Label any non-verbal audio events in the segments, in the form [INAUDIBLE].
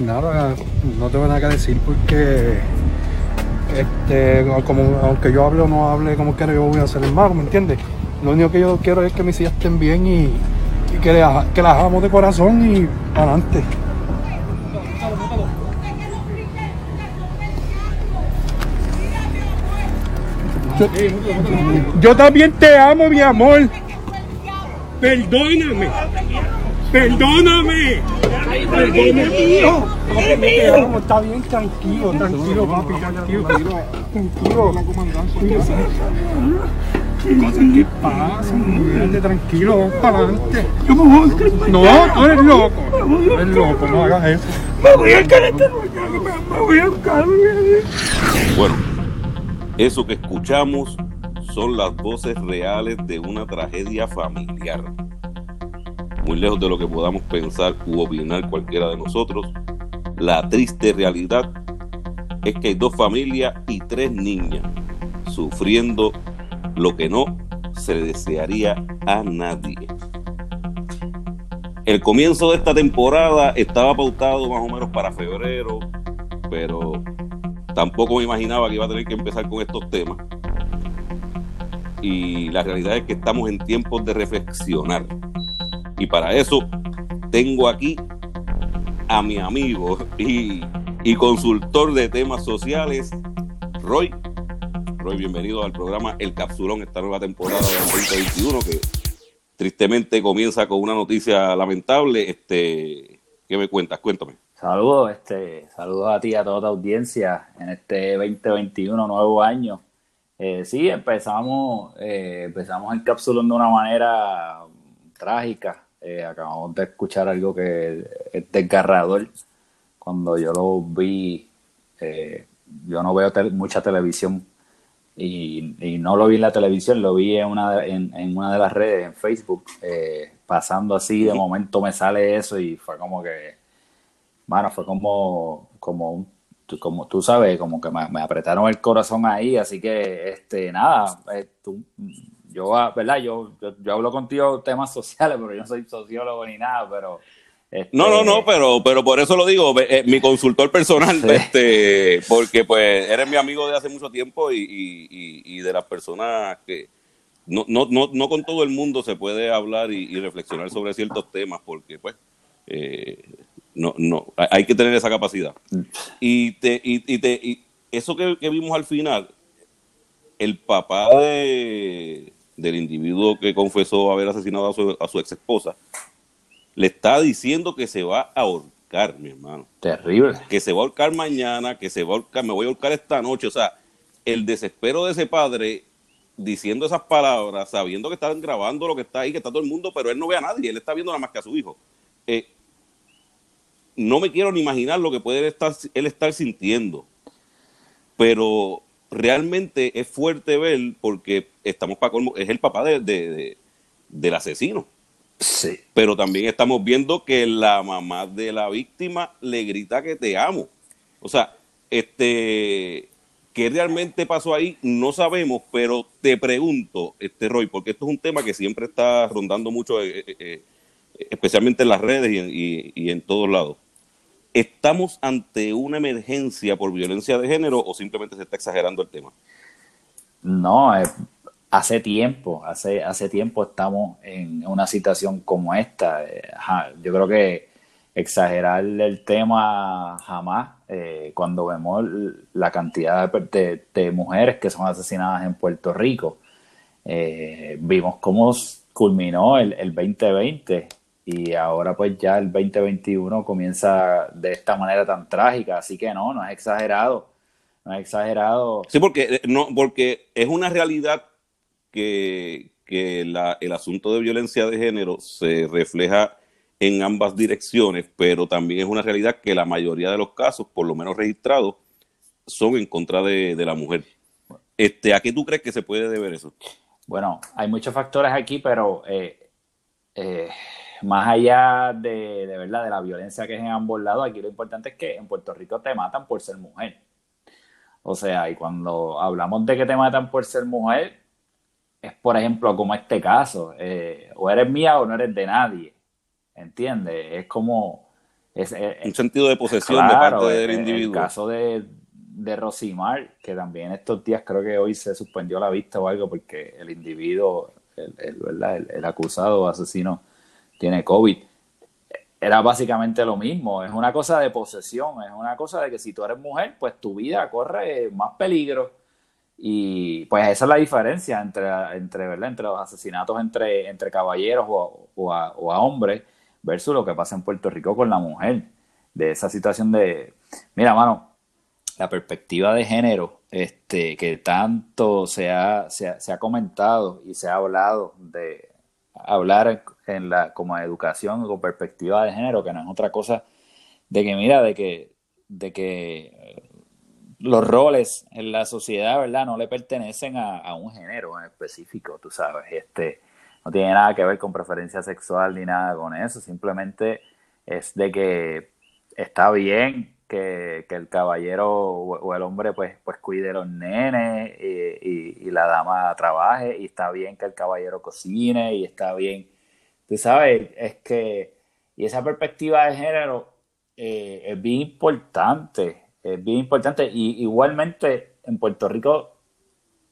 nada, no tengo nada que decir porque este, como aunque yo hable o no hable como quiera, yo voy a hacer el malo, ¿me entiendes? Lo único que yo quiero es que mis hijas estén bien y, que, que las amo de corazón y adelante. Yo, también te amo, mi amor. Perdóname. Perdóname. Perdóname, tío. Está bien, tranquilo, tranquilo, papi, tranquilo. Tranquilo. ¿Qué cosas que pasan? tranquilo, vamos para adelante. Yo me voy a No, tú eres loco. eres loco, no hagas eso. Me voy a caer este me voy a caer. Bueno. Eso que escuchamos son las voces reales de una tragedia familiar. Muy lejos de lo que podamos pensar u opinar cualquiera de nosotros, la triste realidad es que hay dos familias y tres niñas sufriendo lo que no se desearía a nadie. El comienzo de esta temporada estaba pautado más o menos para febrero, pero tampoco me imaginaba que iba a tener que empezar con estos temas. Y la realidad es que estamos en tiempos de reflexionar. Y para eso tengo aquí a mi amigo y, consultor de temas sociales, Roy. Roy, bienvenido al programa El Capsulón, esta nueva temporada del 2021 que tristemente comienza con una noticia lamentable. Este, ¿Qué me cuentas? Cuéntame. Saludos, este, saludos a ti y a toda tu audiencia en este 2021, nuevo año. Eh, sí, empezamos, eh, empezamos el cápsula de una manera trágica. Eh, acabamos de escuchar algo que es desgarrador. Cuando yo lo vi, eh, yo no veo mucha televisión. Y, no lo vi en la televisión, lo vi en una, en, en una de las redes, en Facebook, pasando así, de momento me sale eso y fue como que bueno, fue como, como, como tú sabes, como que me, apretaron el corazón ahí, así que, este, nada, eh, tú, yo, ah, ¿verdad? Yo, yo, hablo contigo temas [LAUGHS] sociales, pero yo no soy sociólogo ni nada, pero... Este, no, no, no, pero, pero por eso lo digo, eh, mi consultor personal, [LAUGHS] este, porque pues eres mi amigo de hace mucho tiempo y, y, y de las personas que no, no, no, no con todo el mundo se puede hablar y, reflexionar sobre ciertos temas, porque pues eh, no, no, hay que tener esa capacidad. Y, te, y, te, y eso que, vimos al final, el papá de, del individuo que confesó haber asesinado a su, a su ex esposa, le está diciendo que se va a ahorcar, mi hermano. Terrible. Que se va a ahorcar mañana, que se va a ahorcar, me voy a ahorcar esta noche. O sea, el desespero de ese padre diciendo esas palabras, sabiendo que están grabando lo que está ahí, que está todo el mundo, pero él no ve a nadie, él está viendo nada más que a su hijo. Eh, no me quiero ni imaginar lo que puede él estar, él estar sintiendo. Pero realmente es fuerte ver porque estamos para es el papá de, del asesino. Sí. Pero también estamos viendo que la mamá de la víctima le grita que te amo. O sea, este, ¿qué realmente pasó ahí? No sabemos, pero te pregunto, este Roy, porque esto es un tema que siempre está rondando mucho, eh, eh, eh, especialmente en las redes y y en todos lados. ¿Estamos ante una emergencia por violencia de género o simplemente se está exagerando el tema? No, eh, hace tiempo, hace, hace tiempo estamos en una situación como esta. Eh, yo creo que exagerar el tema jamás, eh, cuando vemos la cantidad de, mujeres que son asesinadas en Puerto Rico, vimos cómo culminó el, el 2020 y ahora pues ya el 2021 comienza de esta manera tan trágica, así que no, no es exagerado, no es exagerado. Sí, porque, eh, no, porque es una realidad que, que la, el asunto de violencia de género se refleja en ambas direcciones, pero también es una realidad que la mayoría de los casos, por lo menos registrados, son en contra de, la mujer. Este, ¿A qué tú crees que se puede deber eso? Bueno, hay muchos factores aquí, pero eh, eh, más allá de, de, verdad de la violencia que es en ambos lados, aquí lo importante es que en Puerto Rico te matan por ser mujer. O sea, y cuando hablamos de que te matan por ser mujer, es por ejemplo como este caso, eh, o eres mía o no eres de nadie, ¿entiendes? Es como un sentido de posesión de parte del individuo. El caso de, de Rosimar, que también estos días creo que hoy se suspendió la vista o algo porque el individuo, el, el, el acusado asesino, tiene COVID era básicamente lo mismo. Es una cosa de posesión, es una cosa de que si tú eres mujer, pues tu vida corre más peligro. Y pues esa es la diferencia entre, entre, ¿verdad? entre los asesinatos entre, entre caballeros o, a, hombres versus lo que pasa en Puerto Rico con la mujer. De esa situación de, mira, mano, la perspectiva de género este, que tanto se ha, se se ha comentado y se ha hablado de hablar en la, como educación con perspectiva de género, que no es otra cosa de que, mira, de que, de que eh, los roles en la sociedad, ¿verdad? No le pertenecen a, un género en específico, tú sabes. Este, no tiene nada que ver con preferencia sexual ni nada con eso, simplemente es de que está bien que, el caballero o, el hombre pues, pues cuide los nenes y, y, la dama trabaje y está bien que el caballero cocine y está bien tú sabes, es que, y esa perspectiva de género eh, es bien importante, es bien importante. Y igualmente en Puerto Rico,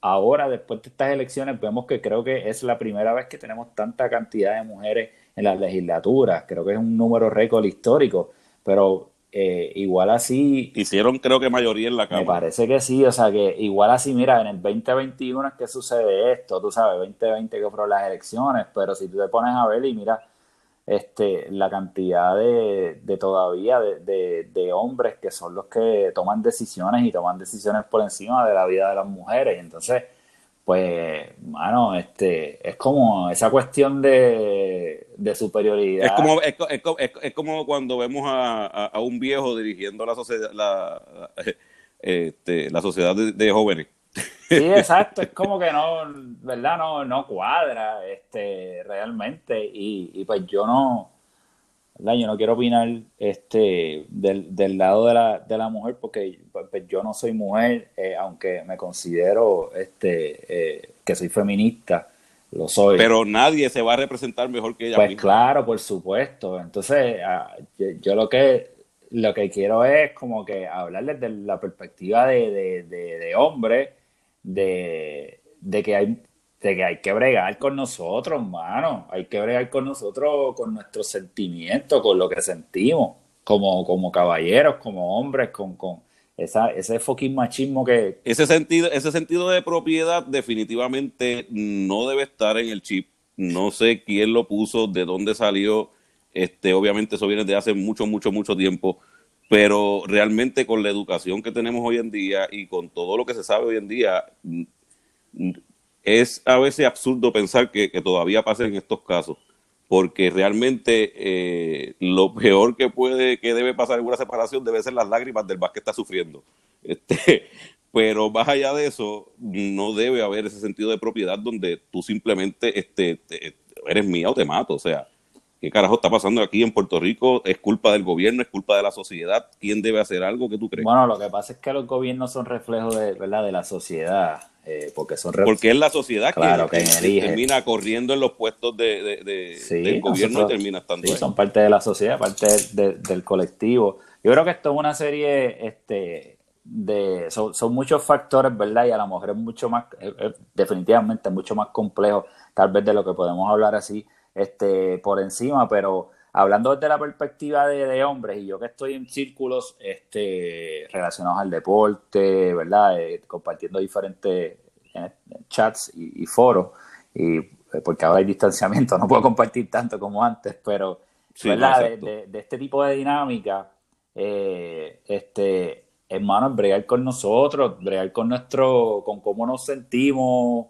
ahora, después de estas elecciones, vemos que creo que es la primera vez que tenemos tanta cantidad de mujeres en las legislaturas. Creo que es un número récord histórico, pero eh, igual así. Hicieron, creo que mayoría en la Cámara. Me parece que sí, o sea que igual así, mira, en el 2021 es que sucede esto, tú sabes, 2020 que fueron las elecciones, pero si tú te pones a ver y mira este, la cantidad de, de todavía de, de, hombres que son los que toman decisiones y toman decisiones por encima de la vida de las mujeres. Entonces, pues, mano, este, es como esa cuestión de, superioridad. Es como, es, es, como cuando vemos a, a, un viejo dirigiendo la sociedad, la, [LAUGHS] este, la sociedad de, jóvenes. Sí, [LAUGHS] exacto, es como que no, ¿verdad? No, no cuadra este, realmente. Y, y pues yo no, yo no quiero opinar este, del, del lado de la, de la, mujer porque pues, pues, yo no soy mujer, eh, aunque me considero este, eh, que soy feminista, lo soy. Pero nadie se va a representar mejor que ella. Pues claro, por supuesto. Entonces, ah, yo, lo que lo que quiero es como que hablarles de la perspectiva de, de, de, de hombre, de, de que hay de que hay que bregar con nosotros, mano. Hay que bregar con nosotros, con nuestros sentimientos, con lo que sentimos, como, como caballeros, como hombres, con, con esa, ese fucking machismo que... Ese sentido, ese sentido de propiedad definitivamente no debe estar en el chip. No sé quién lo puso, de dónde salió. Este, obviamente eso viene de hace mucho, mucho, mucho tiempo. Pero realmente con la educación que tenemos hoy en día y con todo lo que se sabe hoy en día, es a veces absurdo pensar que, todavía pasen estos casos, porque realmente eh, lo peor que puede, que debe pasar en una separación debe ser las lágrimas del más que está sufriendo. [LAUGHS] Este, pero más allá de eso, no debe haber ese sentido de propiedad donde tú simplemente este, eres mía o te mato. O sea, ¿qué carajo está pasando aquí en Puerto Rico? ¿Es culpa del gobierno? ¿Es culpa de la sociedad? ¿Quién debe hacer algo que tú crees? Bueno, lo que pasa es que los gobiernos son reflejos de, ¿verdad? de la sociedad. Eh, porque son porque es la sociedad que, termina corriendo en los puestos de, del gobierno y termina estando sí, son parte de la sociedad parte del colectivo yo creo que esto es una serie este de son, muchos factores verdad y a lo mejor es mucho más definitivamente mucho más complejo tal vez de lo que podemos hablar así este por encima pero hablando desde la perspectiva de, hombres, y yo que estoy en círculos este, relacionados al deporte, ¿verdad? Eh, compartiendo diferentes eh, chats y, foros, y eh, porque ahora hay distanciamiento, [LAUGHS] no puedo compartir tanto como antes, pero ¿verdad? de, este tipo de dinámica, este, hermano, bregar con nosotros, bregar con nuestro, con cómo nos sentimos,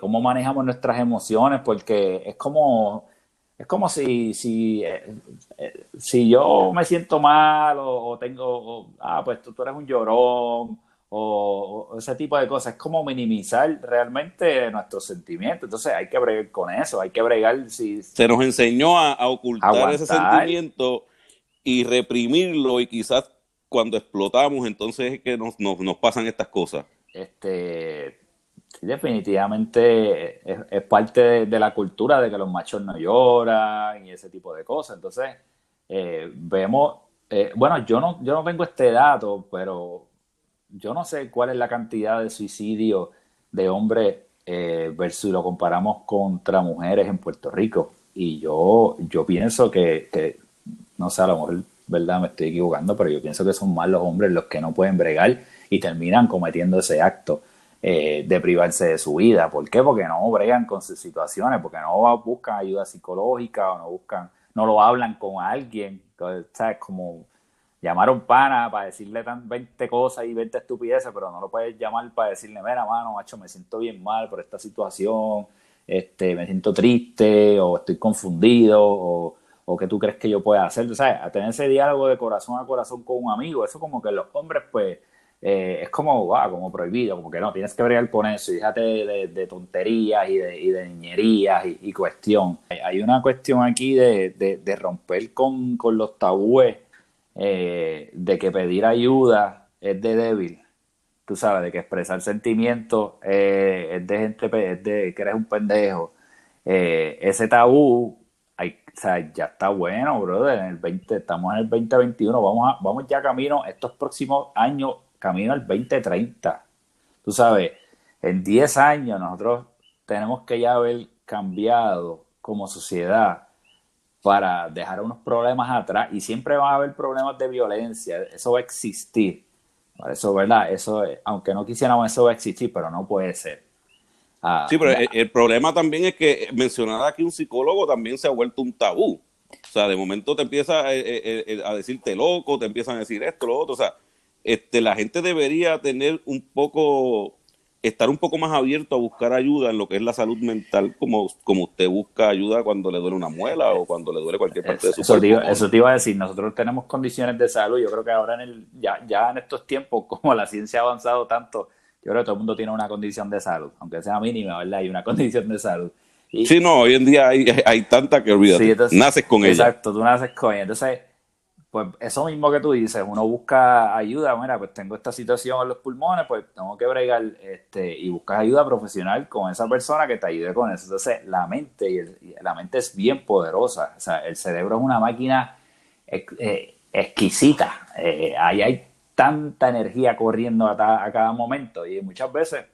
cómo manejamos nuestras emociones, porque es como es como si, si, eh, eh, si yo me siento mal o, tengo, ah, pues tú, eres un llorón o, ese tipo de cosas. Es como minimizar realmente nuestros sentimientos. Entonces hay que bregar con eso, hay que bregar si... Se nos enseñó a, ocultar ese sentimiento y reprimirlo y quizás cuando explotamos entonces es que nos, nos, nos pasan estas cosas. Este, definitivamente es, parte de, la cultura de que los machos no lloran y ese tipo de cosas. Entonces, eh, vemos, eh, bueno, yo no, yo no tengo este dato, pero yo no sé cuál es la cantidad de suicidio de hombres eh, versus lo comparamos contra mujeres en Puerto Rico. Y yo, yo pienso que, que, no sé, a lo mejor, ¿verdad? Me estoy equivocando, pero yo pienso que son más los hombres los que no pueden bregar y terminan cometiendo ese acto eh, de privarse de su vida. ¿Por qué? Porque no bregan con sus situaciones, porque no buscan ayuda psicológica o no buscan, no lo hablan con alguien. ¿sabes? Como llamar un pana para decirle tan 20 cosas y 20 estupideces, pero no lo puedes llamar para decirle, mira, mano, macho, me siento bien mal por esta situación, este, me siento triste o estoy confundido o, o qué tú crees que yo pueda hacer. ¿sabes? A tener ese diálogo de corazón a corazón con un amigo, eso como que los hombres, pues, eh, es como, como prohibido, como que no, tienes que bregar con eso y déjate de, tonterías y de, de niñerías y, cuestión. Hay una cuestión aquí de, de romper con, con los tabúes eh, de que pedir ayuda es de débil, tú sabes, de que expresar sentimientos eh, es de gente, es de que eres un pendejo. Ese tabú, hay, o sea, ya está bueno, brother. En el 20, estamos en el 2021, vamos, a, vamos ya camino, estos próximos años, camino al 2030. Tú sabes, en 10 años nosotros tenemos que ya haber cambiado como sociedad para dejar unos problemas atrás y siempre va a haber problemas de violencia, eso va a existir. Eso, ¿verdad? Eso, aunque no quisiéramos, eso va a existir, pero no puede ser. Ah, sí, pero el, problema también es que mencionar aquí un psicólogo también se ha vuelto un tabú. O sea, de momento te empieza eh, eh, eh, a, decirte loco, te empiezan a decir esto, lo otro. O sea, este, la gente debería tener un poco estar un poco más abierto a buscar ayuda en lo que es la salud mental, como, como usted busca ayuda cuando le duele una muela o cuando le duele cualquier parte de su eso cuerpo. eso te iba a decir, nosotros tenemos condiciones de salud, yo creo que ahora en el, ya, ya en estos tiempos, [LAUGHS] como la ciencia ha avanzado tanto, yo creo que todo el mundo tiene una condición de salud, aunque sea mínima, ¿verdad? Hay una [LAUGHS] condición de salud. sí, no, hoy en día hay, hay tanta que olvídate, naces con ella. Exacto, tú naces con ella. Entonces, pues eso mismo que tú dices, uno busca ayuda, mira, pues tengo esta situación en los pulmones, pues tengo que bregar este, y buscas ayuda profesional con esa persona que te ayude con eso. Entonces, la mente, y la mente es bien poderosa, o sea, el cerebro es una máquina eh, exquisita, eh, ahí hay tanta energía corriendo a, cada momento. Y muchas veces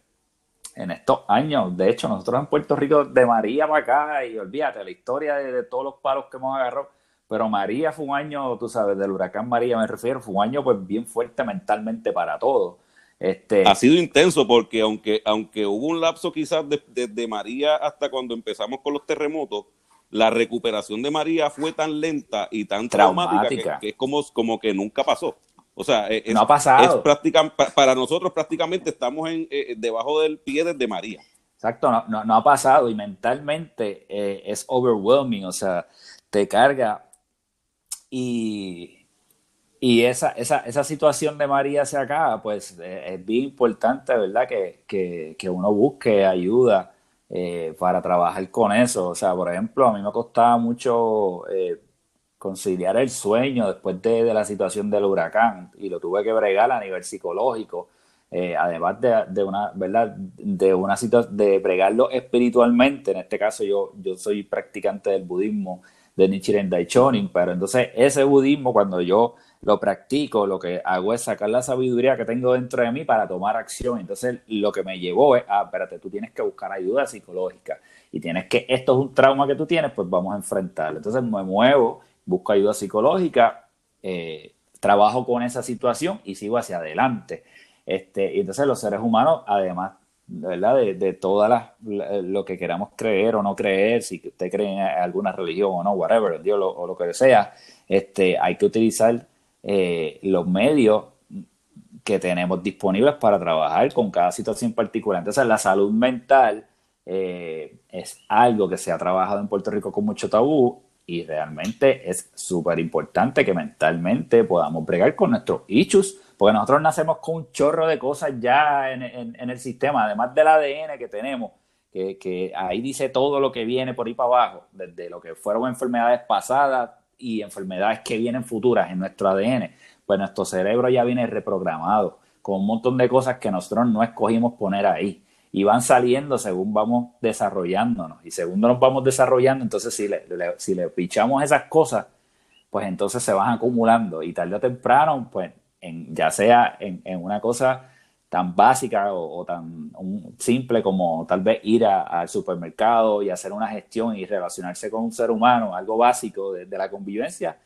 en estos años, de hecho, nosotros en Puerto Rico de María para acá, y olvídate, la historia de todos los palos que hemos agarrado, pero María fue un año, tú sabes, del huracán María me refiero, fue un año pues bien fuerte mentalmente para todos. Este... Ha sido intenso porque aunque, aunque hubo un lapso quizás desde María hasta cuando empezamos con los terremotos, la recuperación de María fue tan lenta y tan traumática, que, es como, como que nunca pasó. O sea, no ha pasado. para nosotros prácticamente estamos en, eh, debajo del pie desde María. Exacto, no, no, ha pasado y mentalmente eh, es overwhelming, o sea, te carga y, y esa, esa, esa, situación de María se acaba, pues eh, es bien importante, ¿verdad? Que, que, que uno busque ayuda eh, para trabajar con eso. O sea, por ejemplo, a mí me costaba mucho eh, conciliar el sueño después de, de, la situación del huracán y lo tuve que bregar a nivel psicológico. además de, de, una, ¿verdad? De una situación, de bregarlo espiritualmente. En este caso, yo, yo soy practicante del budismo de Nichiren Daichonin, pero entonces ese budismo cuando yo lo practico, lo que hago es sacar la sabiduría que tengo dentro de mí para tomar acción. Entonces lo que me llevó es, ah, espérate, tú tienes que buscar ayuda psicológica y tienes que, esto es un trauma que tú tienes, pues vamos a enfrentarlo. Entonces me muevo, busco ayuda psicológica, eh, trabajo con esa situación y sigo hacia adelante. Este, y entonces los seres humanos, además ¿verdad? De, de todas las, lo que queramos creer o no creer, si usted cree en alguna religión o no, whatever, Dios o lo que sea, este, hay que utilizar eh, los medios que tenemos disponibles para trabajar con cada situación particular. Entonces, la salud mental eh, es algo que se ha trabajado en Puerto Rico con mucho tabú y realmente es súper importante que mentalmente podamos bregar con nuestros issues porque nosotros nacemos con un chorro de cosas ya en, el sistema, además del ADN que tenemos, que, ahí dice todo lo que viene por ahí para abajo, desde lo que fueron enfermedades pasadas y enfermedades que vienen futuras en nuestro ADN. Pues nuestro cerebro ya viene reprogramado con un montón de cosas que nosotros no escogimos poner ahí y van saliendo según vamos desarrollándonos. Y según nos vamos desarrollando, entonces si le, si le pichamos esas cosas, pues entonces se van acumulando y tarde o temprano, pues en, ya sea en, una cosa tan básica o, tan simple como tal vez ir al supermercado y hacer una gestión y relacionarse con un ser humano, algo básico de, la convivencia,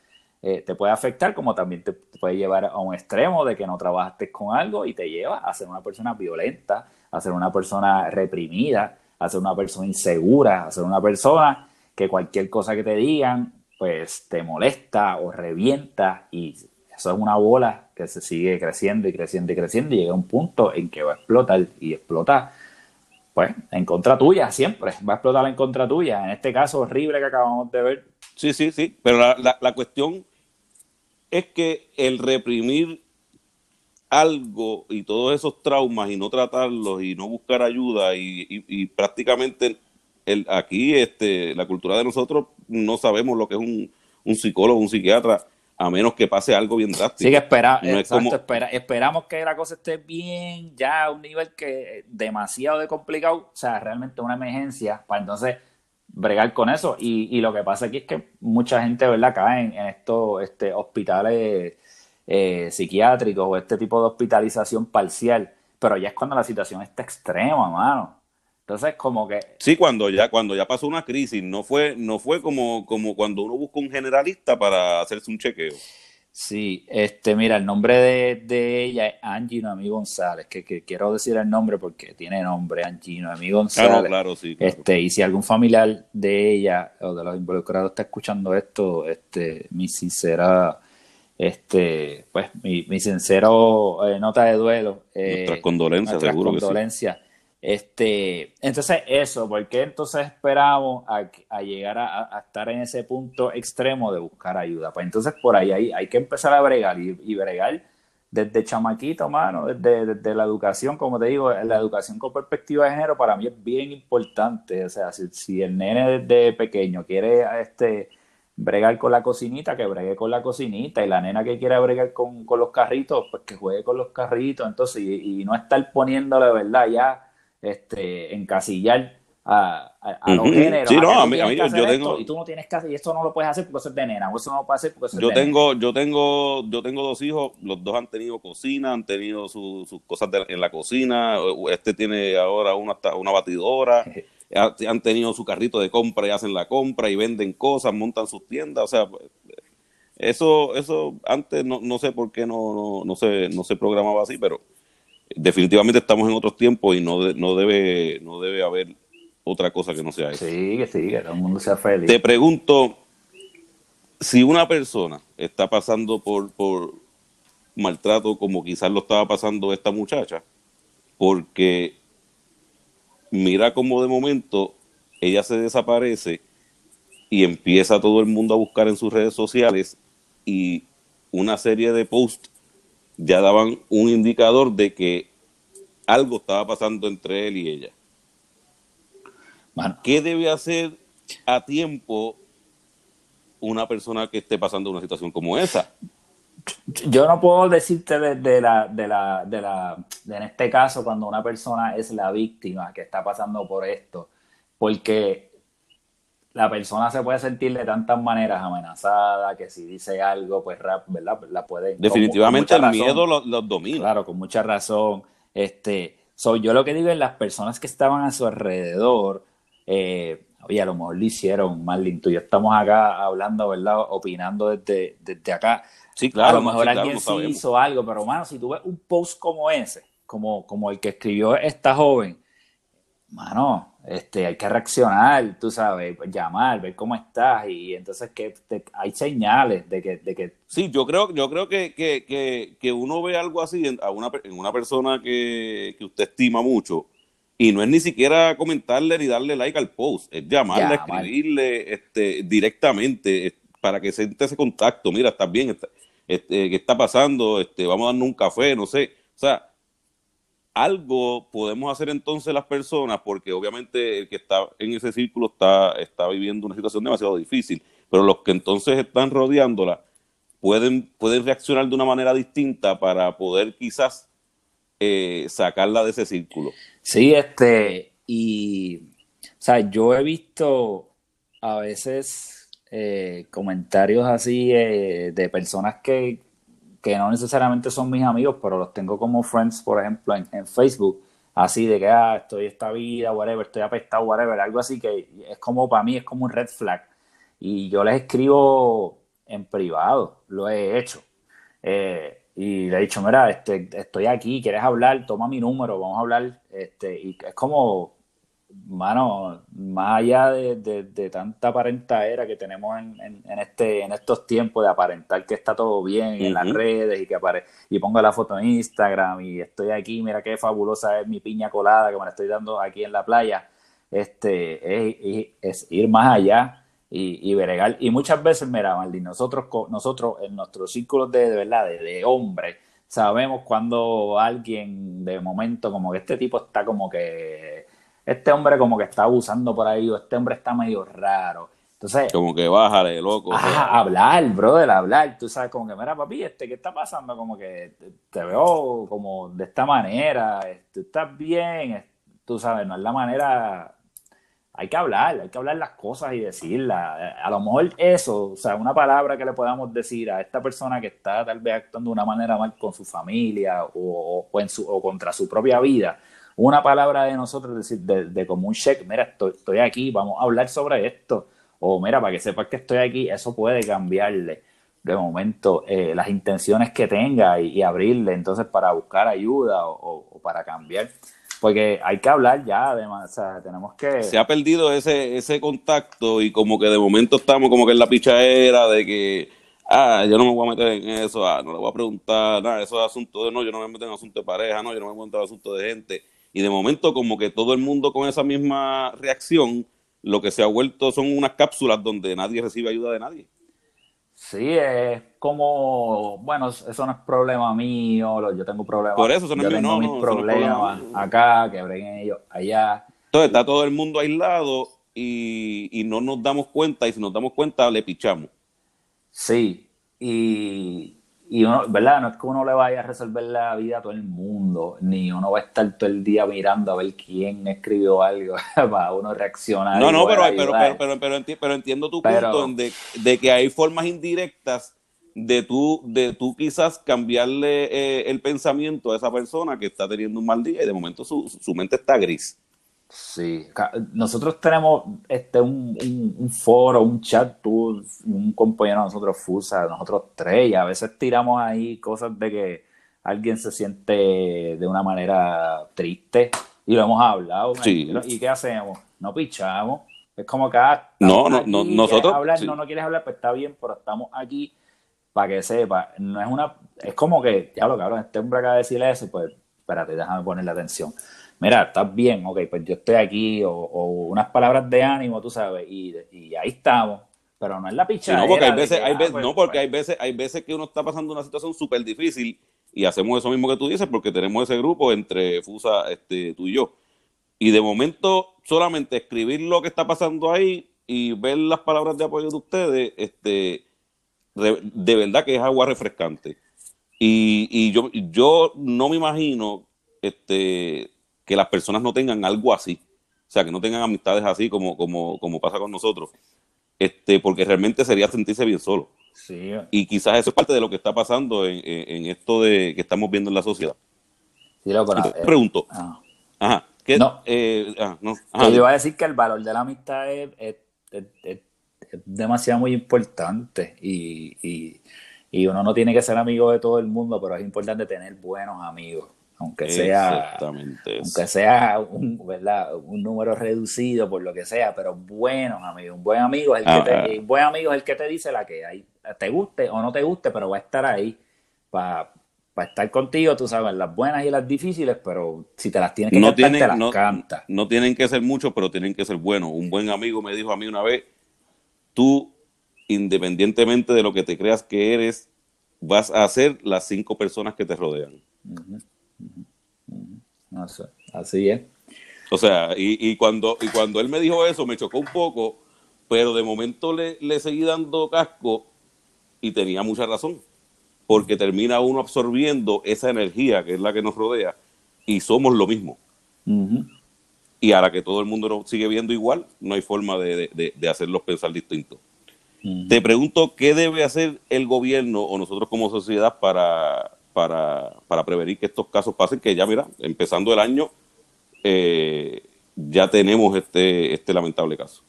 eh, te puede afectar como también te, puede llevar a un extremo de que no trabajaste con algo y te lleva a ser una persona violenta, a ser una persona reprimida, a ser una persona insegura, a ser una persona que cualquier cosa que te digan pues te molesta o revienta y eso es una bola que se sigue creciendo y creciendo y creciendo y llega un punto en que va a explotar y explota pues en contra tuya siempre, va a explotar en contra tuya, en este caso horrible que acabamos de ver. Sí, sí, sí, pero la, la, cuestión es que el reprimir algo y todos esos traumas y no tratarlos y no buscar ayuda y, y prácticamente el, aquí este, la cultura de nosotros no sabemos lo que es un, un psicólogo, un psiquiatra, a menos que pase algo bien drástico. Sí, que espera, espera, esperamos que la cosa esté bien, ya a un nivel que demasiado de complicado, o sea, realmente una emergencia, para entonces bregar con eso. Y, y lo que pasa aquí es que mucha gente, ¿verdad?, cae en, estos este, hospitales eh, psiquiátricos o este tipo de hospitalización parcial, pero ya es cuando la situación está extrema, mano. Entonces, como que... Sí, cuando ya, cuando ya pasó una crisis, no fue, no fue como, como cuando uno busca un generalista para hacerse un chequeo. Sí, este, mira, el nombre de, ella es Angie Noemí González, que, quiero decir el nombre porque tiene nombre, Angie Noemí González. Claro, claro, sí. Este, y si algún familiar de ella o de los involucrados está escuchando esto, este, mi sincera, este, pues, mi, mi sincero eh, nota de duelo. Eh, nuestras condolencias, seguro condolencias. Este, entonces eso, ¿por qué entonces esperamos a, llegar a, estar en ese punto extremo de buscar ayuda? Pues entonces por ahí hay, hay que empezar a bregar y, bregar desde chamaquito, mano, desde, la educación, como te digo, la educación con perspectiva de género para mí es bien importante. O sea, si, el nene desde pequeño quiere este, bregar con la cocinita, que bregue con la cocinita, y la nena que quiera bregar con, los carritos, pues que juegue con los carritos, entonces, y, y no estar poniéndole, ¿verdad? Ya este, encasillar a, a, los géneros. Sí, no, a mí, yo tengo... y tú no tienes que hacer, y esto no lo puedes hacer porque eso es de nena, o eso no lo puedes hacer porque eso yo es de tengo, Yo tengo, yo tengo dos hijos, los dos han tenido cocina, han tenido sus cosas en la cocina, este tiene ahora una, una batidora, [LAUGHS] han tenido su carrito de compra y hacen la compra y venden cosas, montan sus tiendas, o sea, eso, eso antes no, no sé por qué no, no, no, se, no se programaba así, pero definitivamente estamos en otros tiempos y no, no, debe, no debe haber otra cosa que no sea eso. Sí, que sí, que todo el mundo sea feliz. Te pregunto, si una persona está pasando por, por maltrato como quizás lo estaba pasando esta muchacha, porque mira cómo de momento ella se desaparece y empieza todo el mundo a buscar en sus redes sociales y una serie de posts ya daban un indicador de que algo estaba pasando entre él y ella. ¿Qué debe hacer a tiempo una persona que esté pasando una situación como esa? Yo no puedo decirte de, la, de la, de la, en este caso, cuando una persona es la víctima que está pasando por esto, porque la persona se puede sentir de tantas maneras amenazada, que si dice algo, pues rap, ¿verdad? La puede... Definitivamente el miedo los, domina. Claro, con mucha razón. Este, soy yo lo que digo es las personas que estaban a su alrededor, eh, oye, a lo mejor le hicieron mal tú y estamos acá hablando, ¿verdad? Opinando desde, desde acá. Sí, claro. A lo mejor alguien sí hizo algo, pero mano, si tú ves un post como ese, como, como el que escribió esta joven, mano, este, hay que reaccionar, tú sabes, llamar, ver cómo estás y entonces que hay señales de que, de que... Sí, yo creo, yo creo que, que, que, uno ve algo así en, una, en una persona que, usted estima mucho y no es ni siquiera comentarle ni darle like al post, es llamarle, escribirle este, directamente para que siente ese contacto, mira, estás bien, este, ¿qué está pasando? Este, vamos a darnos un café, no sé, o sea, algo podemos hacer entonces las personas, porque obviamente el que está en ese círculo está, está viviendo una situación demasiado difícil, pero los que entonces están rodeándola pueden, pueden reaccionar de una manera distinta para poder quizás eh, sacarla de ese círculo. Sí, este, y, o sea, yo he visto a veces eh, comentarios así eh, de personas que, que, no necesariamente son mis amigos, pero los tengo como friends, por ejemplo, en, Facebook, así de que, ah, estoy esta vida, whatever, estoy apestado, whatever, algo así que es como, para mí, es como un red flag. Y yo les escribo en privado, lo he hecho. Eh, y le he dicho, mira, este, estoy aquí, ¿quieres hablar? Toma mi número, vamos a hablar. Este, y es como, mano, más allá de, tanta aparentadera que tenemos en, este, en estos tiempos de aparentar que está todo bien en las redes y que apare y pongo la foto en Instagram y estoy aquí, mira qué fabulosa es mi piña colada que me la estoy dando aquí en la playa, este, es, ir más allá y, y bregar. Y muchas veces, mira, Marlene, nosotros, nosotros en nuestros círculos de, de verdad, de, de hombres, sabemos cuando alguien de momento como que este tipo está como que este hombre como que está abusando por ahí, o este hombre está medio raro. Entonces, como que bájale, loco. Ah, hablar, brother, hablar. Tú sabes, como que, mira, papi, este, ¿qué está pasando? Como que te, veo como de esta manera, tú estás bien, tú sabes, no es la manera. Hay que hablar, hay que hablar las cosas y decirlas. A lo mejor eso, o sea, una palabra que le podamos decir a esta persona que está tal vez actuando de una manera mal con su familia o, o, en su, o contra su propia vida una palabra de nosotros, decir, de, como un check, mira, estoy, aquí, vamos a hablar sobre esto, o mira, para que sepas que estoy aquí, eso puede cambiarle de momento eh, las intenciones que tenga y, abrirle entonces para buscar ayuda o, para cambiar. Porque hay que hablar ya, además, o sea, tenemos que... Se ha perdido ese, ese contacto y como que de momento estamos como que en la pichadera de que, ah, yo no me voy a meter en eso, ah, no le voy a preguntar, nada, eso es asunto de, no, yo no me meto en asunto de pareja, no, yo no me meto en asunto de gente y de momento como que todo el mundo con esa misma reacción, lo que se ha vuelto son unas cápsulas donde nadie recibe ayuda de nadie. Sí, es como, bueno, eso no es problema mío, yo tengo problemas. Por eso, eso no yo es tengo mis problemas acá, que breguen ellos allá. Entonces está todo el mundo aislado y, y no nos damos cuenta y si nos damos cuenta le pichamos. Sí, y, y uno, ¿verdad? No es que uno le vaya a resolver la vida a todo el mundo, ni uno va a estar todo el día mirando a ver quién escribió algo [LAUGHS] para uno reaccionar. No, no, pero, pero, pero, pero, entiendo tu punto de, de, que hay formas indirectas de tú, de tú quizás cambiarle eh, el pensamiento a esa persona que está teniendo un mal día y de momento su, su mente está gris. Sí, nosotros tenemos este un, un, foro, un chat, tú, un compañero de nosotros, Fusa, nosotros tres, y a veces tiramos ahí cosas de que alguien se siente de una manera triste, y lo hemos hablado. ¿Y qué hacemos? No pichamos. Es como que ah, no, no, no, nosotros hablar, no, no quieres hablar, pues está bien, pero estamos aquí para que sepa. No es una, es como que, ya lo cabrón, este hombre acaba de decirle eso, pues espérate, déjame ponerle atención mira, estás bien, ok, pues yo estoy aquí, o, unas palabras de ánimo, tú sabes, y, ahí estamos. Pero no es la pichadera. no, porque hay veces, hay veces, ah, pues, no, porque pues". hay veces, hay veces que uno está pasando una situación súper difícil y hacemos eso mismo que tú dices porque tenemos ese grupo entre Fusa, este, tú y yo. Y de momento, solamente escribir lo que está pasando ahí y ver las palabras de apoyo de ustedes, este, de, verdad que es agua refrescante. Y, y yo, yo no me imagino este, que las personas no tengan algo así. O sea, que no tengan amistades así como, como, como pasa con nosotros. Este, porque realmente sería sentirse bien solo. Sí. Y quizás eso es parte de lo que está pasando en, en, esto de que estamos viendo en la sociedad. Sí, lo eh, pregunto. Ah. Ajá. ¿qué, no. Eh, ah, no. Yo iba a decir que el valor de la amistad es, es, es, demasiado muy importante y, y, y, uno no tiene que ser amigo de todo el mundo, pero es importante tener buenos amigos aunque sea aunque sea un, ¿verdad? un número reducido por lo que sea, pero buenos amigos, un buen amigo es el que te, buen amigo es el que te dice la que hay, te guste o no te guste, pero va a estar ahí para estar contigo, tú sabes, las buenas y las difíciles, pero si te las tienes que no cantar, tienen, te las no, canta. No tienen que ser muchos, pero tienen que ser buenos. Un buen amigo me dijo a mí una vez, tú, independientemente de lo que te creas que eres, vas a ser las cinco personas que te rodean. Así es. O sea, y, cuando, y cuando él me dijo eso, me chocó un poco, pero de momento le, le seguí dando casco y tenía mucha razón, porque termina uno absorbiendo esa energía que es la que nos rodea y somos lo mismo. Y a la que todo el mundo nos sigue viendo igual, no hay forma de, de, de hacerlos pensar distintos. Te pregunto, ¿qué debe hacer el gobierno o nosotros como sociedad para, para, para prevenir que estos casos pasen? Que ya, mira, empezando el año, eh, ya tenemos este, este lamentable caso.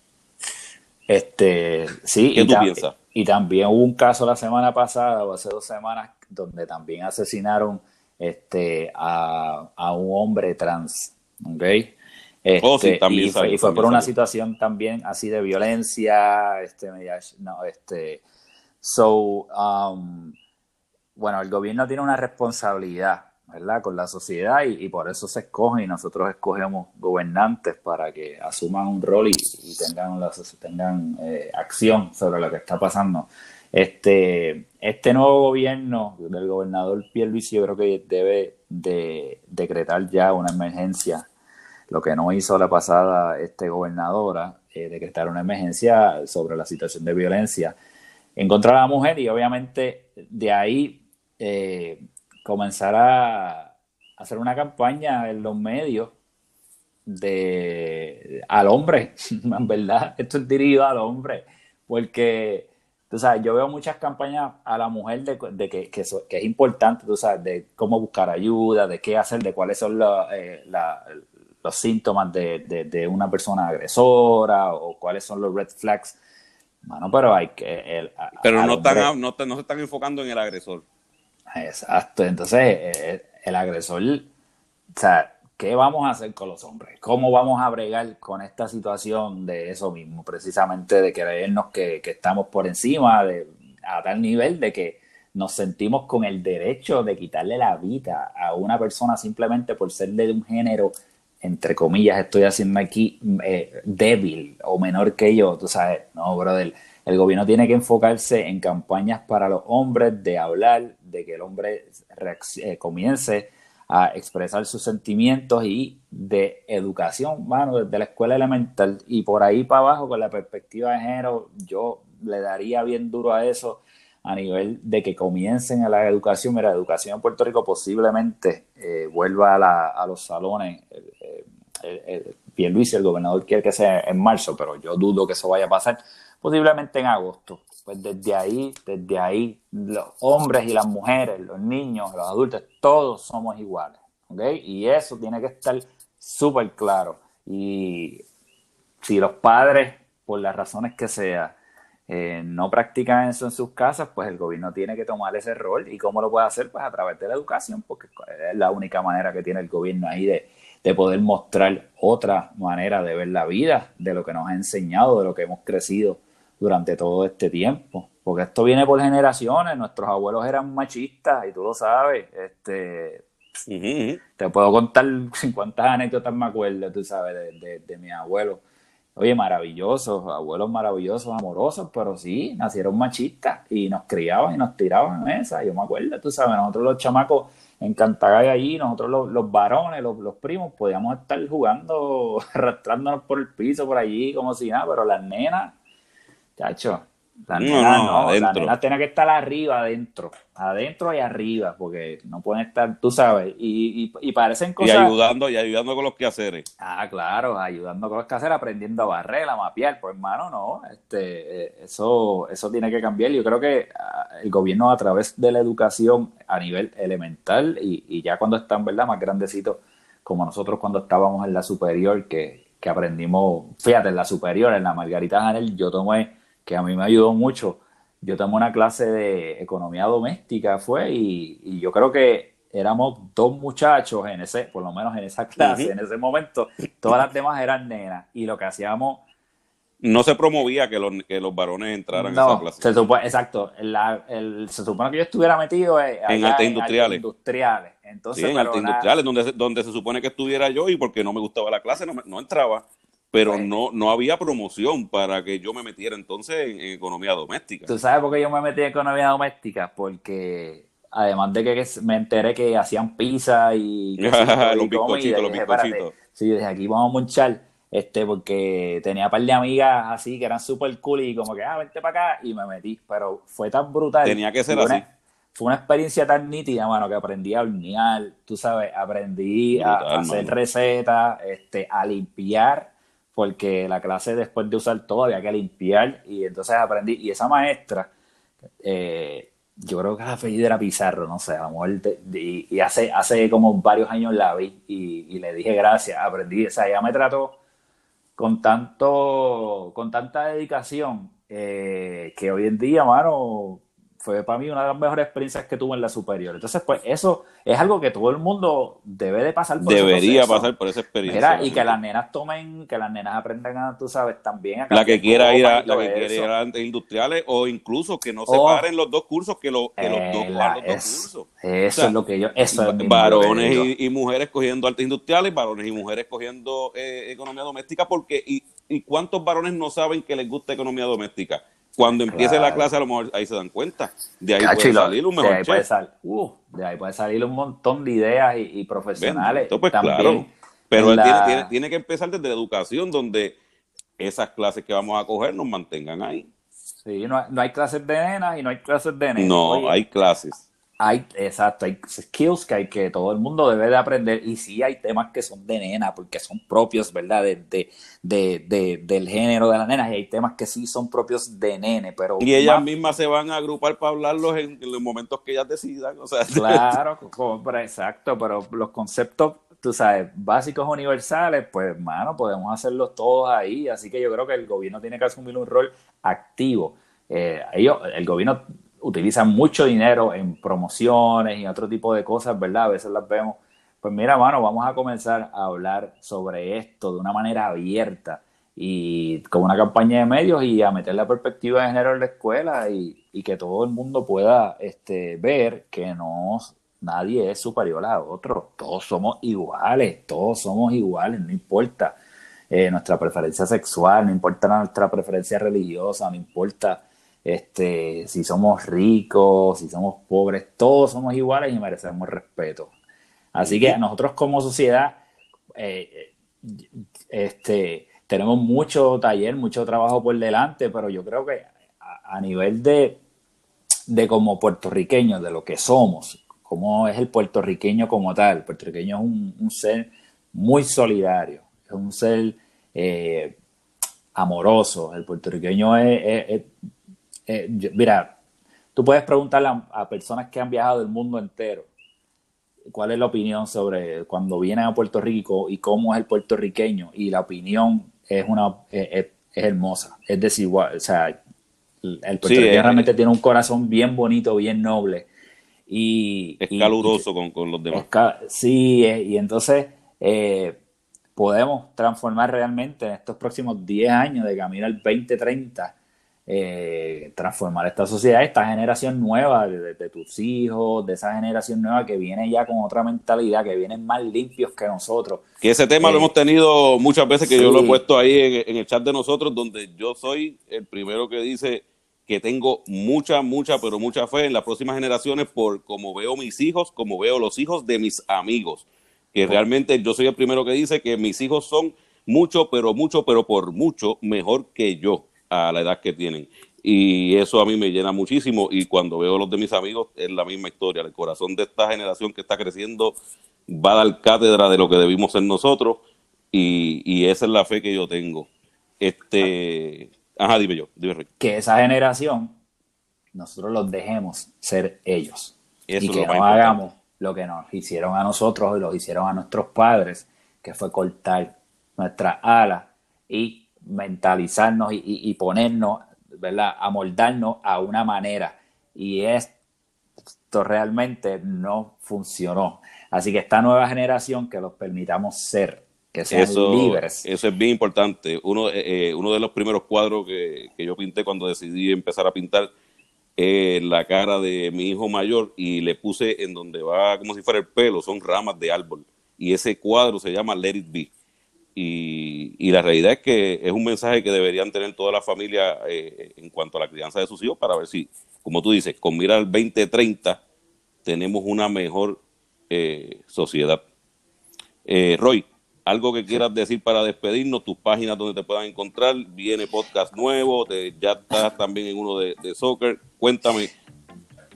Este, sí, ¿Qué y, tú tam- piensas? y también hubo un caso la semana pasada o hace dos semanas donde también asesinaron este, a, a un hombre trans, ¿ok? Este, Oh, sí, también y fue, salió, y fue por una salió. situación también así de violencia, este, no, este, so, um, bueno, el gobierno tiene una responsabilidad, ¿verdad? Con la sociedad y, y por eso se escoge y nosotros escogemos gobernantes para que asuman un rol y, tengan, la- tengan eh, acción sobre lo que está pasando. Este, este nuevo gobierno del gobernador Pierluisi yo creo que debe de decretar ya una emergencia, lo que no hizo la pasada este, gobernadora, eh, decretar una emergencia sobre la situación de violencia en contra de la mujer y obviamente de ahí eh, comenzar a hacer una campaña en los medios de al hombre, [LAUGHS] en verdad, esto es dirigido al hombre, porque tú sabes, yo veo muchas campañas a la mujer de, de que, que, es importante, tú sabes, de cómo buscar ayuda, de qué hacer, de cuáles son la- eh, la- los síntomas de, de- de una persona agresora o cuáles son los red flags. Mano, pero hay que... el- Pero no, están, hombre- no, no se están enfocando en el agresor. Exacto, entonces eh, el agresor, o sea, ¿qué vamos a hacer con los hombres? ¿Cómo vamos a bregar con esta situación de eso mismo? Precisamente de creernos que, que estamos por encima de, a tal nivel de que nos sentimos con el derecho de quitarle la vida a una persona simplemente por ser de un género, entre comillas, estoy haciendo aquí, eh, débil o menor que yo, tú sabes, no, brother. El gobierno tiene que enfocarse en campañas para los hombres, de hablar, de que el hombre eh, comience a expresar sus sentimientos y de educación, mano, desde la escuela elemental y por ahí para abajo con la perspectiva de género, yo le daría bien duro a eso a nivel de que comiencen a la educación. Mira, la educación en Puerto Rico posiblemente eh, vuelva a, la- a los salones. eh, eh, eh, Pierluisi, el gobernador, quiere que sea en marzo, pero yo dudo que eso vaya a pasar. Posiblemente en agosto. Pues desde ahí, desde ahí, los hombres y las mujeres, los niños, los adultos, todos somos iguales. ¿ok? Y eso tiene que estar súper claro. Y si los padres, por las razones que sea, eh, no practican eso en sus casas, pues el gobierno tiene que tomar ese rol. ¿Y cómo lo puede hacer? Pues a través de la educación, porque es la única manera que tiene el gobierno ahí de, de poder mostrar otra manera de ver la vida, de lo que nos ha enseñado, de lo que hemos crecido durante todo este tiempo. Porque esto viene por generaciones, nuestros abuelos eran machistas y tú lo sabes. Este, te puedo contar 50 anécdotas, me acuerdo, tú sabes, de, de, de mi abuelo. Oye, maravillosos, abuelos maravillosos, amorosos, pero sí, nacieron machistas y nos criaban y nos tiraban en esa. Yo me acuerdo, tú sabes, nosotros los chamacos en Cantagay allí, nosotros los, los varones, los, los primos, podíamos estar jugando, [LAUGHS] arrastrándonos por el piso por allí como si nada, pero las nenas, chacho, las No, no, adentro. nenas tienen que estar arriba, adentro, adentro y arriba, porque no pueden estar, tú sabes, y, y, y parecen Y cosas... ayudando, y ayudando con los quehaceres. Ah, claro, ayudando con los caseros, aprendiendo a barrer, a mapear. Pues, hermano, no, este, eh, eso, eso tiene que cambiar. Yo creo que ah, el gobierno, a través de la educación a nivel elemental y, y ya cuando están, ¿verdad?, más grandecitos, como nosotros cuando estábamos en la superior, que, que aprendimos, fíjate, en la superior, en la Margarita Janel, yo tomé, que a mí me ayudó mucho, yo tomé una clase de economía doméstica, fue, y, y yo creo que éramos dos muchachos en ese, por lo menos en esa clase, en ese momento, todas las demás eran nenas, y lo que hacíamos, No se promovía que los, que los varones entraran a esa no, clase. se supone, exacto, la- el- se supone que yo estuviera metido eh, En artes industriales. industriales. Entonces, Sí, en artes industriales, donde, se- donde se supone que estuviera yo y porque no me gustaba la clase no, no entraba. Pero Pues- no, no había promoción para que yo me metiera entonces en, en economía doméstica. ¿Tú sabes por qué yo me metí en economía doméstica? Porque además de que me enteré que hacían pizza y, [LAUGHS] Los bizcochitos, los bizcochitos. Sí, desde aquí vamos a munchar, este, porque tenía un par de amigas así que eran súper cool y como que, ah, vente para acá y me metí, pero fue tan brutal. Tenía que ser una- así. Fue una experiencia tan nítida, mano, que aprendí a hornear, tú sabes, aprendí a hacer recetas, este, a limpiar, porque la clase después de usar todo había que limpiar y entonces aprendí, y esa maestra, eh, yo creo que la apellido era Pizarro, no sé, a y, hace, hace como varios años la vi y, le dije gracias, aprendí, o sea, ella me trató con tanto, con tanta dedicación, eh, que hoy en día, mano, fue para mí una de las mejores experiencias que tuve en la superior. Entonces, pues eso es algo que todo el mundo debe de pasar por Debería pasar por esa experiencia. y que las nenas tomen, que las nenas aprendan a, tú sabes, también a La que quiera ir a, la que quiera ir a industriales o incluso que no se oh. separen los dos cursos, que, lo, que los dos eh, los dos cursos. Eso es lo que yo, eso es Varones y, mujeres cogiendo artes industriales, varones y mujeres cogiendo eh, economía doméstica, porque y, y cuántos varones no saben que les gusta economía doméstica cuando empiece la clase, a lo mejor ahí se dan cuenta. De ahí puede salir un mejor de ahí, puede uh, de ahí puede salir un montón de ideas y, profesionales. pues, claro. Pero él tiene, tiene, que empezar desde la educación, donde esas clases que vamos a coger nos mantengan ahí. Sí, no, no hay clases de nenas y no hay clases de nenas. No, hay clases hay, exacto, hay skills que hay que todo el mundo debe de aprender y sí hay temas que son de nena porque son propios, ¿verdad? De, de, del género de la nena y hay temas que sí son propios de nene, pero... Y ellas mismas se van a agrupar para hablarlos en, los momentos que ellas decidan, o sea... Claro, exacto, pero los conceptos, tú sabes, básicos universales, pues, hermano, podemos hacerlos todos ahí, así que yo creo que el gobierno tiene que asumir un rol activo. Eh, ellos, el gobierno utilizan mucho dinero en promociones y otro tipo de cosas, ¿verdad? A veces las vemos. Pues mira, mano, vamos a comenzar a hablar sobre esto de una manera abierta y con una campaña de medios y a meter la perspectiva de género en la escuela y, que todo el mundo pueda este, ver que no nadie es superior a otro, todos somos iguales, todos somos iguales, no importa eh, nuestra preferencia sexual, no importa nuestra preferencia religiosa, no importa este, si somos ricos, si somos pobres, todos somos iguales y merecemos respeto. Así que nosotros como sociedad eh, este, tenemos mucho taller, mucho trabajo por delante, pero yo creo que a, nivel de, de como puertorriqueños, de lo que somos, como es el puertorriqueño como tal, el puertorriqueño es un, ser muy solidario, es un ser eh, amoroso, el puertorriqueño es eh, mira, tú puedes preguntarle a, personas que han viajado del mundo entero cuál es la opinión sobre cuando vienen a Puerto Rico y cómo es el puertorriqueño y la opinión es una es, hermosa, es desigual, o sea, el puertorriqueño realmente tiene un corazón bien bonito, bien noble. Y es caluroso con, los demás. sí, eh, y entonces eh, podemos transformar realmente en estos próximos 10 años de camino al 2030 eh, transformar esta sociedad, esta generación nueva de, tus hijos, de esa generación nueva que viene ya con otra mentalidad, que vienen más limpios que nosotros. Que ese tema lo eh, hemos tenido muchas veces, que yo lo he puesto ahí en, el chat de nosotros, donde yo soy el primero que dice que tengo mucha, mucha, pero mucha fe en las próximas generaciones por como veo mis hijos, como veo los hijos de mis amigos. Que realmente yo soy el primero que dice que mis hijos son mucho, pero mucho, pero por mucho mejor que yo a la edad que tienen. Y eso a mí me llena muchísimo y cuando veo los de mis amigos es la misma historia. El corazón de esta generación que está creciendo va a dar cátedra de lo que debimos ser nosotros y, esa es la fe que yo tengo. Este, ajá, dime yo, dime Que esa generación nosotros los dejemos ser ellos y que no hagamos lo que nos hicieron a nosotros y lo hicieron a nuestros padres, que fue cortar nuestra ala y mentalizarnos y, ponernos, ¿verdad? Amoldarnos a una manera. Y esto realmente no funcionó. Así que esta nueva generación que los permitamos ser, que sean libres. Eso es bien importante. Uno, eh, eh, uno de los primeros cuadros que, yo pinté cuando decidí empezar a pintar eh, la cara de mi hijo mayor y le puse en donde va como si fuera el pelo, son ramas de árbol. Y ese cuadro se llama Let It Be. Y, la realidad es que es un mensaje que deberían tener toda la familia eh, en cuanto a la crianza de sus hijos para ver si, como tú dices, con mira al 2030 tenemos una mejor eh, sociedad. Eh, Roy, algo que quieras decir para despedirnos, tus páginas donde te puedan encontrar, viene podcast nuevo, ya estás también en uno de, de soccer, cuéntame.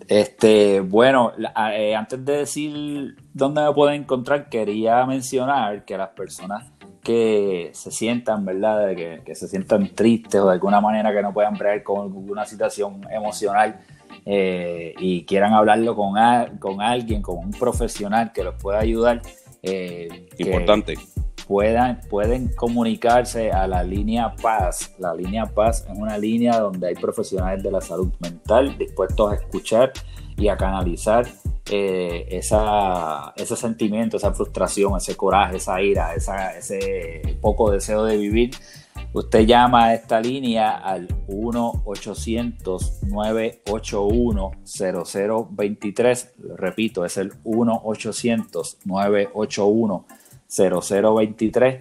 Este, bueno, antes de decir dónde me pueden encontrar, quería mencionar que las personas que se sientan, ¿verdad? Que, que, se sientan tristes o de alguna manera que no puedan bregar con alguna situación emocional eh, y quieran hablarlo con, con alguien, con un profesional que los pueda ayudar. Eh, Importante. Puedan, pueden comunicarse a la línea Paz. La línea Paz es una línea donde hay profesionales de la salud mental dispuestos a escuchar y a canalizar eh, esa, ese sentimiento, esa frustración, ese coraje, esa ira, ese poco deseo de vivir. Usted llama a esta línea al 1-800-981-0023. Repito, es el 1-800-981-0023.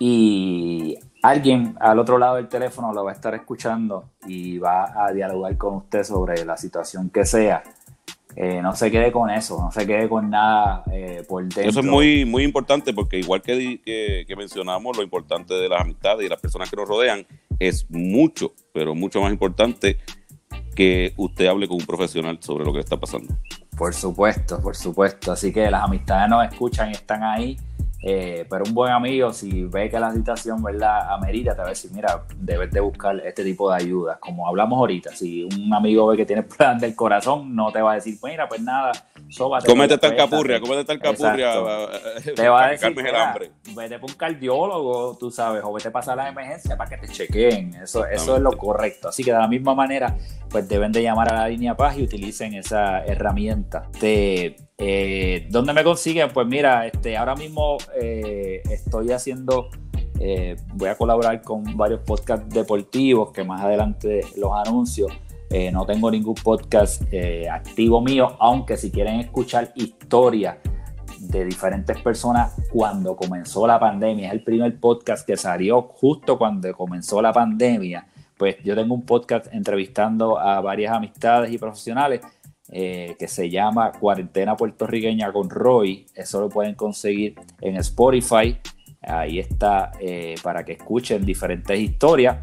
Y alguien al otro lado del teléfono lo va a estar escuchando y va a dialogar con usted sobre la situación que sea eh, no se quede con eso, no se quede con nada eh, por dentro. Eso es muy, muy importante porque igual que, que, mencionamos, lo importante de las amistades y las personas que nos rodean es mucho, pero mucho más importante que usted hable con un profesional sobre lo que está pasando. Por supuesto, por supuesto. Así que las amistades nos escuchan y están ahí eh, pero un buen amigo, si ve que la situación ¿verdad? amerita, te va a decir, mira, debes de buscar este tipo de ayudas. Como hablamos ahorita, si un amigo ve que tiene plan del corazón, no te va a decir, mira, pues nada, sóbate. Cómete tal capurria, cómete tal capurria. Te va a decir, el hambre. vete por un cardiólogo, tú sabes, o vete a pasar la emergencia para que te chequeen. Eso, eso es lo correcto. Así que de la misma manera, pues deben de llamar a la línea Paz y utilicen esa herramienta. De, eh, ¿Dónde me consiguen? Pues mira, este, ahora mismo eh, estoy haciendo, eh, voy a colaborar con varios podcasts deportivos que más adelante los anuncio. no tengo ningún podcast activo mío, aunque si quieren escuchar historias de diferentes personas cuando comenzó la pandemia, es el primer podcast que salió justo cuando comenzó la pandemia pues yo tengo un podcast entrevistando a varias amistades y profesionales eh, que se llama Cuarentena Puertorriqueña con Roy. Eso lo pueden conseguir en Spotify. Ahí está eh, para que escuchen diferentes historias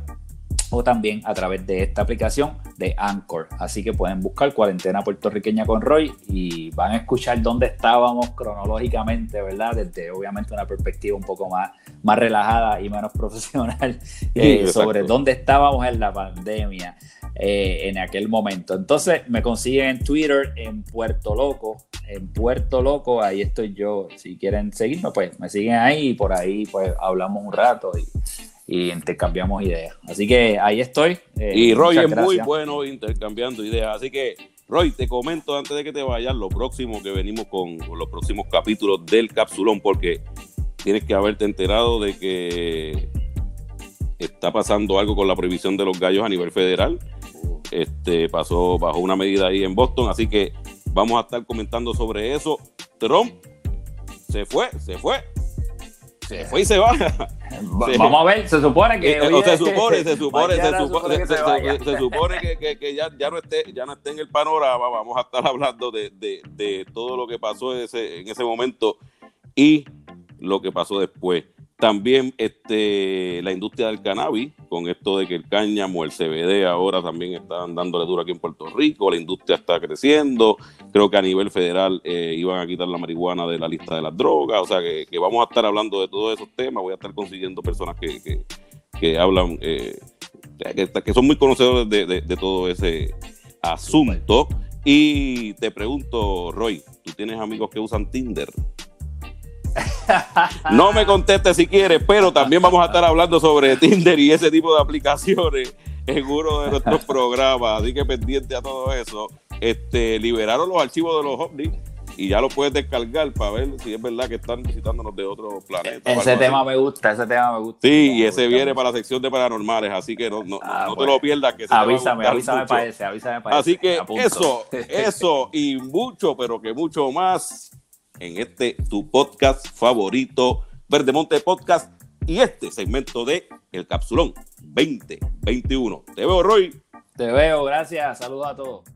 o también a través de esta aplicación de Anchor. Así que pueden buscar Cuarentena Puertorriqueña con Roy y van a escuchar dónde estábamos cronológicamente, ¿verdad? Desde obviamente una perspectiva un poco más, más relajada y menos [LAUGHS] profesional eh, sobre dónde estábamos en la pandemia eh, en aquel momento. Entonces me consiguen en Twitter en Puerto Loco, en Puerto Loco, ahí estoy yo. Si quieren seguirme, pues me siguen ahí y por ahí pues hablamos un rato y y intercambiamos ideas. Así que ahí estoy. Eh, y Roy es muy bueno intercambiando ideas. Así que, Roy, te comento antes de que te vayas lo próximo que venimos con, los próximos capítulos del Capsulón, porque tienes que haberte enterado de que está pasando algo con la prohibición de los gallos a nivel federal. Este pasó bajo una medida ahí en Boston, así que vamos a estar comentando sobre eso. Trump se fue, se fue, se fue y se va. [LAUGHS] Vamos a ver, se supone que. Eh, se supone, se supone, se supone, se, supone que, que, ya, ya, no esté, ya no esté en el panorama. Vamos a estar hablando de, de, de todo lo que pasó ese, en ese momento y lo que pasó después. También este, la industria del cannabis, con esto de que el cáñamo, el CBD ahora también están dándole duro aquí en Puerto Rico, la industria está creciendo, creo que a nivel federal eh, iban a quitar la marihuana de la lista de las drogas, o sea que, vamos a estar hablando de todos esos temas, voy a estar consiguiendo personas que, que, hablan, eh, que, son muy conocedores de, de todo ese asunto. Y te pregunto, Roy, ¿tú tienes amigos que usan Tinder? No me conteste si quieres, pero también vamos a estar hablando sobre Tinder y ese tipo de aplicaciones en uno de nuestros programas. Así que pendiente a todo eso. Este, liberaron los archivos de los ovnis y ya lo puedes descargar para ver si es verdad que están visitándonos de otro planeta. Ese tema me gusta, ese tema me gusta. Sí, y ese viene para la sección de paranormales, así que no, no, ah, te lo pierdas. Que avísame, avísame para ese, avísame para Así que eso, eso y mucho, pero que mucho más en este tu podcast favorito, Verdemonte Podcast, y este segmento de El Capsulón 2021. Te veo, Roy. Te veo, gracias. Saludos a todos.